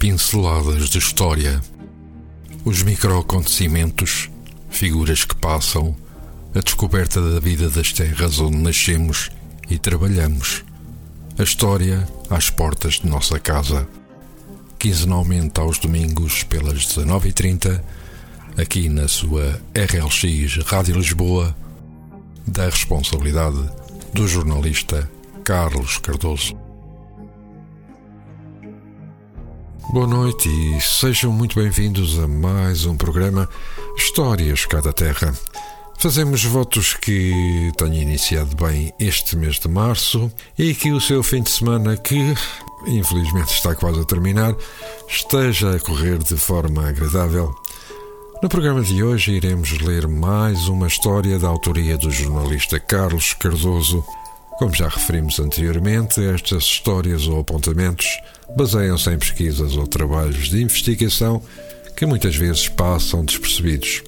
Pinceladas de história. Os microacontecimentos, figuras que passam, a descoberta da vida das terras onde nascemos e trabalhamos. A história às portas de nossa casa. Quinzenalmente aos domingos, pelas 19h30, aqui na sua RLX Rádio Lisboa, da responsabilidade do jornalista Carlos Cardoso. Boa noite e sejam muito bem-vindos a mais um programa Histórias Cada Terra. Fazemos votos que tenha iniciado bem este mês de março e que o seu fim de semana, que infelizmente está quase a terminar, esteja a correr de forma agradável. No programa de hoje iremos ler mais uma história da autoria do jornalista Carlos Cardoso. Como já referimos anteriormente, estas histórias ou apontamentos baseiam-se em pesquisas ou trabalhos de investigação que muitas vezes passam despercebidos.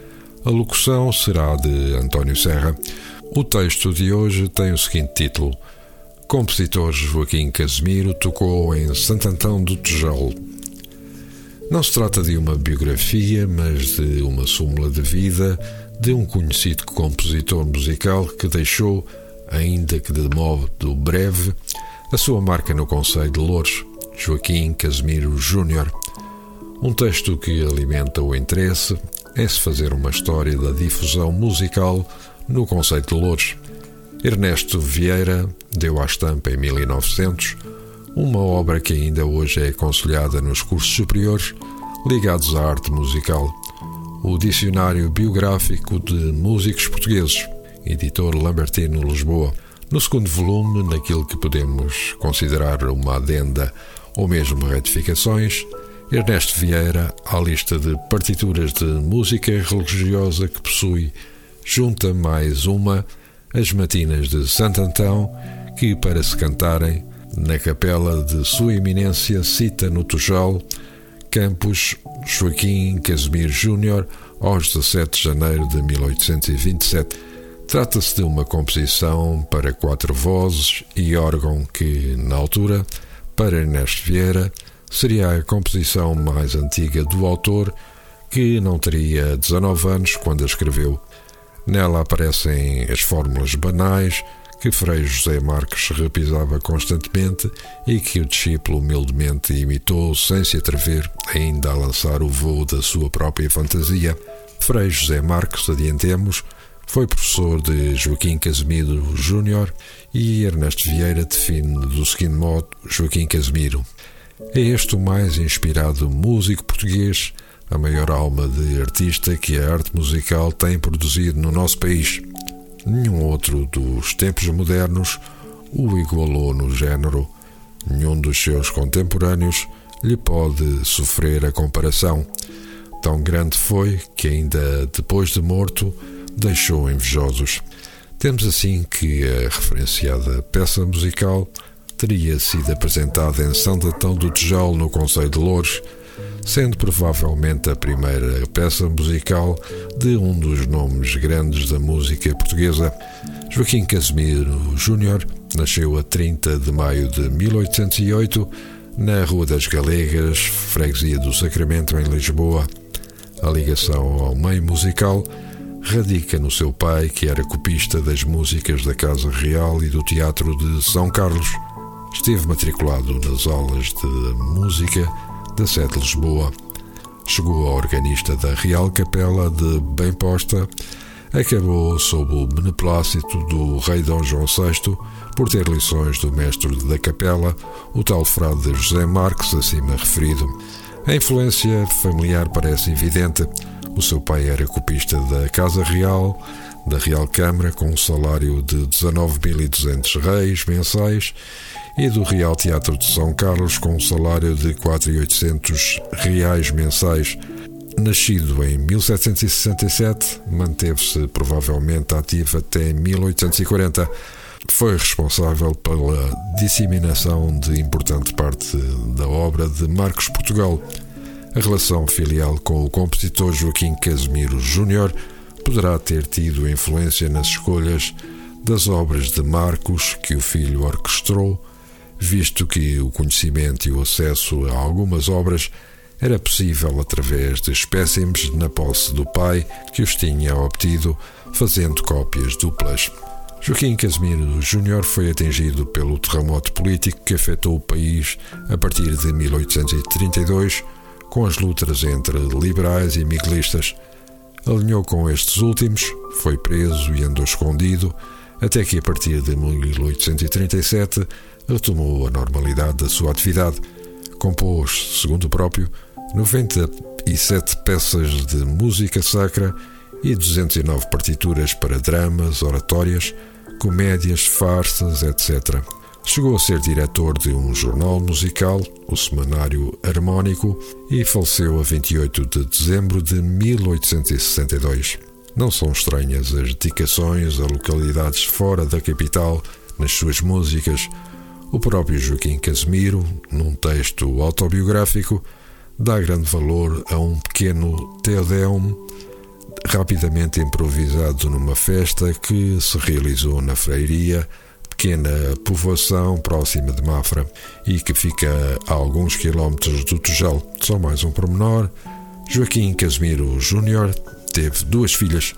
A locução será de António Serra. O texto de hoje tem o seguinte título: Compositor Joaquim Casimiro tocou em Santo Antão do Tijolo. Não se trata de uma biografia, mas de uma súmula de vida de um conhecido compositor musical que deixou, ainda que de modo breve, a sua marca no Conselho de Louros. Joaquim Casimiro Júnior. Um texto que alimenta o interesse é-se fazer uma história da difusão musical no conceito de Louros. Ernesto Vieira deu à estampa em 1900 uma obra que ainda hoje é aconselhada nos cursos superiores ligados à arte musical, o Dicionário Biográfico de Músicos Portugueses, editor Lambertino Lisboa. No segundo volume, naquilo que podemos considerar uma adenda ou mesmo retificações, Ernesto Vieira, à lista de partituras de música religiosa que possui, junta mais uma, as Matinas de Santo Antão, que, para se cantarem, na capela de Sua Eminência, cita no Tujal, Campos Joaquim Casimiro Júnior, aos 17 de janeiro de 1827. Trata-se de uma composição para quatro vozes e órgão que, na altura, para Ernesto Vieira, seria a composição mais antiga do autor, que não teria 19 anos quando a escreveu. Nela aparecem as fórmulas banais que Frei José Marques repisava constantemente e que o discípulo humildemente imitou sem se atrever ainda a lançar o voo da sua própria fantasia. Frei José Marques, adiantemos, foi professor de Joaquim Casimiro Júnior e Ernesto Vieira define do seguinte modo Joaquim Casimiro. É este o mais inspirado músico português, a maior alma de artista que a arte musical tem produzido no nosso país. Nenhum outro dos tempos modernos o igualou no género. Nenhum dos seus contemporâneos lhe pode sofrer a comparação. Tão grande foi que, ainda depois de morto, deixou invejosos. Temos assim que a referenciada peça musical teria sido apresentada em São Datão do Tijolo, no Conselho de Louros, sendo provavelmente a primeira peça musical de um dos nomes grandes da música portuguesa. Joaquim Casimiro Júnior nasceu a 30 de maio de 1808 na Rua das Galegas, freguesia do Sacramento, em Lisboa. A ligação ao meio musical radica no seu pai, que era copista das músicas da Casa Real e do Teatro de São Carlos. Esteve matriculado nas aulas de música da sede de Lisboa. Chegou a organista da Real Capela de Bem Posta, acabou sob o beneplácito do rei Dom João VI por ter lições do mestre da capela, o tal frade José Marques, acima referido. A influência familiar parece evidente. O seu pai era copista da Casa Real, da Real Câmara, com um salário de 19.200 reis mensais, e do Real Teatro de São Carlos, com um salário de 4.800 reais mensais. Nascido em 1767, manteve-se provavelmente ativo até 1840. Foi responsável pela disseminação de importante parte da obra de Marcos Portugal. A relação filial com o compositor Joaquim Casimiro Júnior poderá ter tido influência nas escolhas das obras de Marcos que o filho orquestrou, visto que o conhecimento e o acesso a algumas obras era possível através de espécimes na posse do pai que os tinha obtido fazendo cópias duplas. Joaquim Casimiro Júnior foi atingido pelo terremoto político que afetou o país a partir de 1832, com as lutas entre liberais e miguelistas. Alinhou com estes últimos, foi preso e andou escondido, até que a partir de 1837 retomou a normalidade da sua atividade. Compôs, segundo o próprio, 97 peças de música sacra e 209 partituras para dramas, oratórias, comédias, farsas, etc. Chegou a ser diretor de um jornal musical, o Semanário Harmónico, e faleceu a 28 de dezembro de 1862. Não são estranhas as dedicações a localidades fora da capital nas suas músicas. O próprio Joaquim Casimiro, num texto autobiográfico, dá grande valor a um pequeno Teodeum rapidamente improvisado numa festa que se realizou na Freiria, pequena povoação próxima de Mafra e que fica a alguns quilómetros do Tujal. Só mais um pormenor: Joaquim Casimiro Júnior teve duas filhas.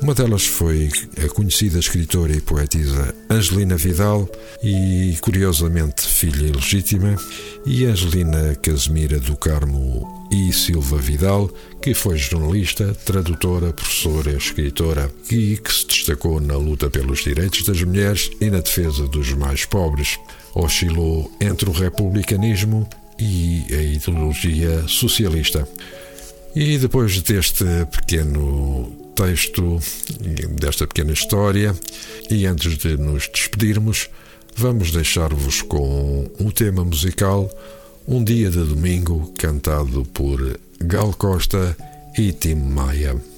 Uma delas foi a conhecida escritora e poetisa Angelina Vidal e, curiosamente, filha ilegítima, e Angelina Casimira do Carmo e Silva Vidal, que foi jornalista, tradutora, professora, escritora e que se destacou na luta pelos direitos das mulheres e na defesa dos mais pobres. Oscilou entre o republicanismo e a ideologia socialista. E depois deste pequeno texto, desta pequena história, e antes de nos despedirmos, vamos deixar-vos com um tema musical, Um Dia de Domingo, cantado por Gal Costa e Tim Maia.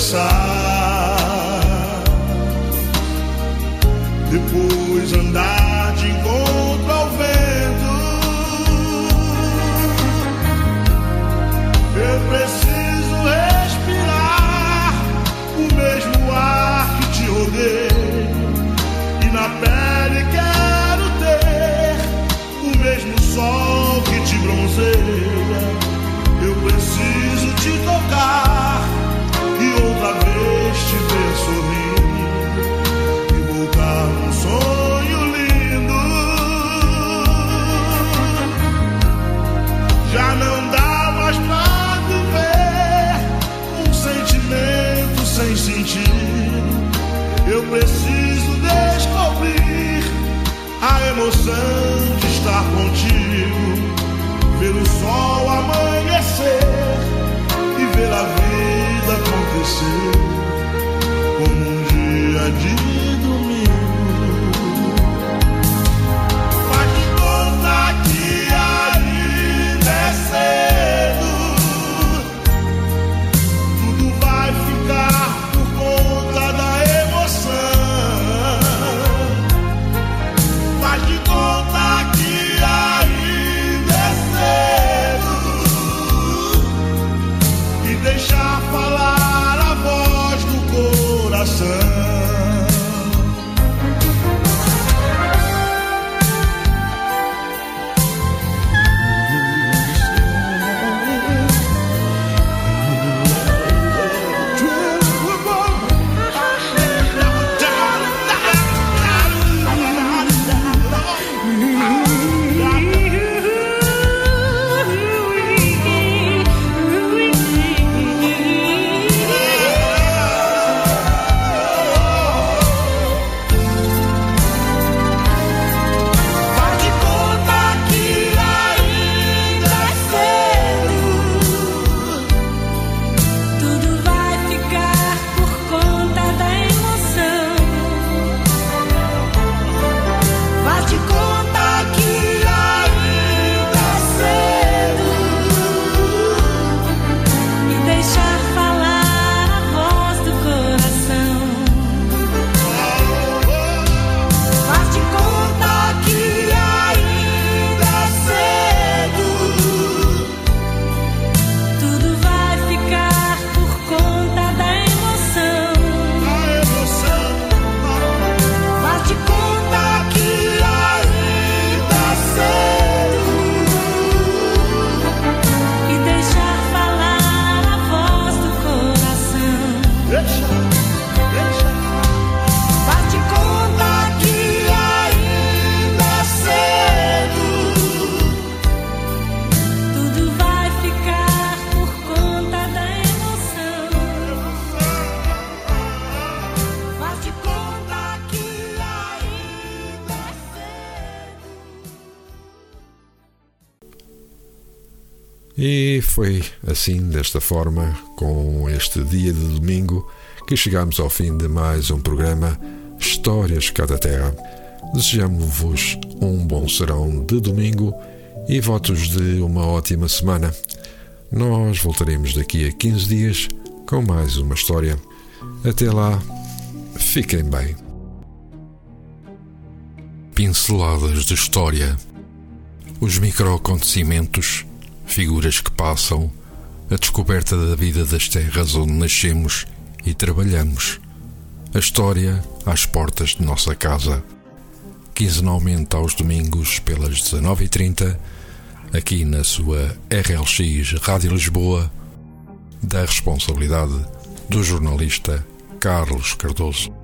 vento. Emoção de estar contigo, ver o sol amanhecer e ver a vida acontecer como um dia de domingo. Foi assim, desta forma, com este dia de domingo, que chegamos ao fim de mais um programa Histórias Cada Terra. Desejamos-vos um bom serão de domingo e votos de uma ótima semana. Nós voltaremos daqui a 15 dias com mais uma história. Até lá, fiquem bem. Pinceladas de História Os microacontecimentos, figuras que passam, a descoberta da vida das terras onde nascemos e trabalhamos, a história às portas de nossa casa. Quinzenalmente aos domingos pelas 19h30, aqui na sua RLX Rádio Lisboa, da responsabilidade do jornalista Carlos Cardoso.